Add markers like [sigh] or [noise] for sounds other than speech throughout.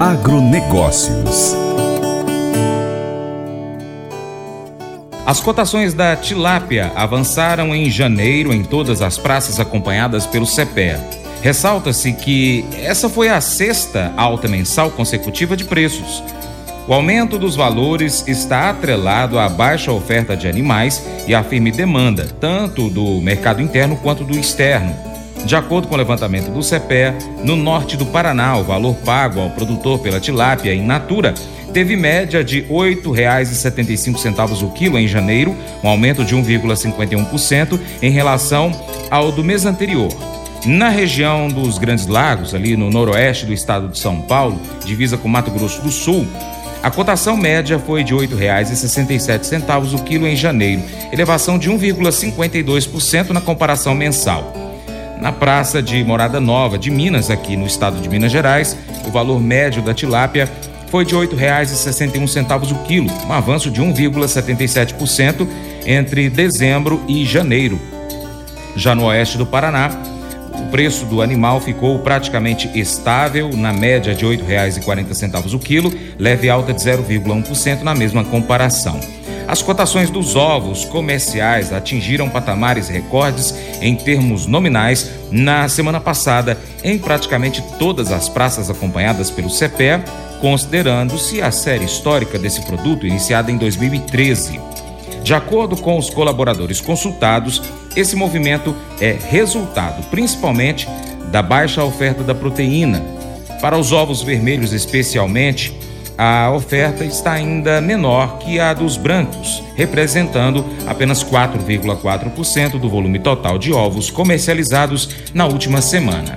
Agronegócios. As cotações da tilápia avançaram em janeiro em todas as praças acompanhadas pelo CPEA. Ressalta-se que essa foi a sexta alta mensal consecutiva de preços. O aumento dos valores está atrelado à baixa oferta de animais e à firme demanda, tanto do mercado interno quanto do externo. De acordo com o levantamento do CPE, no norte do Paraná, o valor pago ao produtor pela tilápia in natura teve média de R$ 8,75 o quilo em janeiro, um aumento de 1,51% em relação ao do mês anterior. Na região dos Grandes Lagos, ali no noroeste do estado de São Paulo, divisa com Mato Grosso do Sul, a cotação média foi de R$ 8,67 o quilo em janeiro, elevação de 1,52% na comparação mensal. Na praça de Morada Nova de Minas, aqui no estado de Minas Gerais, o valor médio da tilápia foi de R$ 8,61 o quilo, um avanço de 1,77% entre dezembro e janeiro. Já no oeste do Paraná, o preço do animal ficou praticamente estável, na média de R$ 8,40 o quilo, leve alta de 0,1% na mesma comparação. As cotações dos ovos comerciais atingiram patamares recordes em termos nominais na semana passada em praticamente todas as praças acompanhadas pelo CPE, considerando-se a série histórica desse produto iniciada em 2013. De acordo com os colaboradores consultados, esse movimento é resultado principalmente da baixa oferta da proteína. Para os ovos vermelhos, especialmente, a oferta está ainda menor que a dos brancos, representando apenas 4,4% do volume total de ovos comercializados na última semana.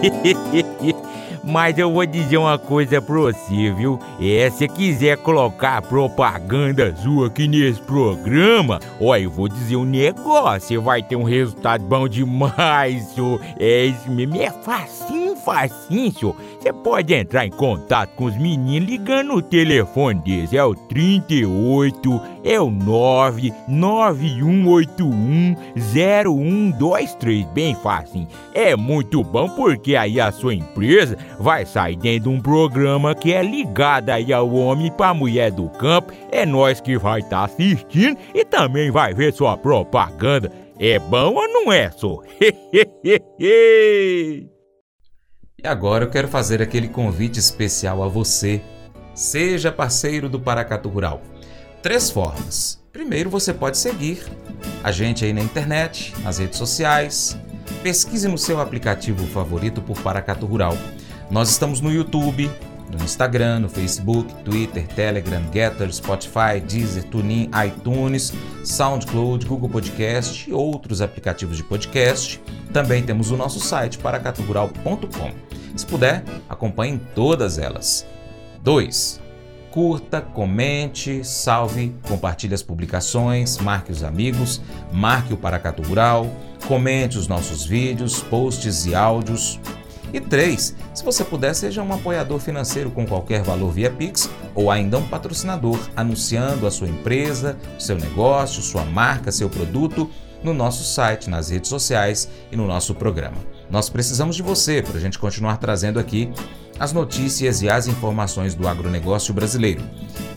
[laughs] Mas eu vou dizer uma coisa pra você, viu? É, se quiser colocar propaganda sua aqui nesse programa, ó, eu vou dizer um negócio, você vai ter um resultado bom demais, senhor. É isso mesmo, é facinho, facinho, senhor. Você pode entrar em contato com os meninos ligando o telefone deles, é o 38, é o 991810123, bem facinho. É muito bom porque aí a sua empresa vai sair dentro de um programa que é ligado aí ao homem para mulher do campo. É nós que vai estar tá assistindo e também vai ver sua propaganda. É bom ou não é, só? [laughs] e agora eu quero fazer aquele convite especial a você. Seja parceiro do Paracatu Rural. Três formas. Primeiro, você pode seguir a gente aí na internet, nas redes sociais. Pesquise no seu aplicativo favorito por Paracatu Rural. Nós estamos no YouTube, no Instagram, no Facebook, Twitter, Telegram, Getter, Spotify, Deezer, TuneIn, iTunes, SoundCloud, Google Podcast e outros aplicativos de podcast. Também temos o nosso site paracatugural.com. Se puder, acompanhe todas elas. 2. Curta, comente, salve, compartilhe as publicações, marque os amigos, marque o Paracatu Rural, comente os nossos vídeos, posts e áudios. E 3. Se você puder, seja um apoiador financeiro com qualquer valor via Pix ou ainda um patrocinador anunciando a sua empresa, seu negócio, sua marca, seu produto no nosso site, nas redes sociais e no nosso programa. Nós precisamos de você para a gente continuar trazendo aqui as notícias e as informações do agronegócio brasileiro.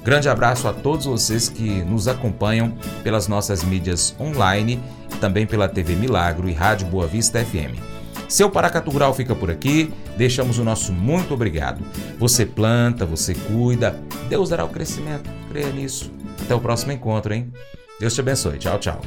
Grande abraço a todos vocês que nos acompanham pelas nossas mídias online, também pela TV Milagro e Rádio Boa Vista FM. Seu Paracatu Rural fica por aqui. Deixamos o nosso muito obrigado. Você planta, você cuida. Deus dará o crescimento. Creia nisso. Até o próximo encontro, hein? Deus te abençoe. Tchau, tchau.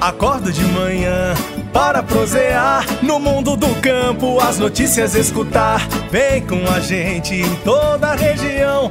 Acordo de manhã para prosear no mundo do campo, as notícias escutar. Vem com a gente em toda a região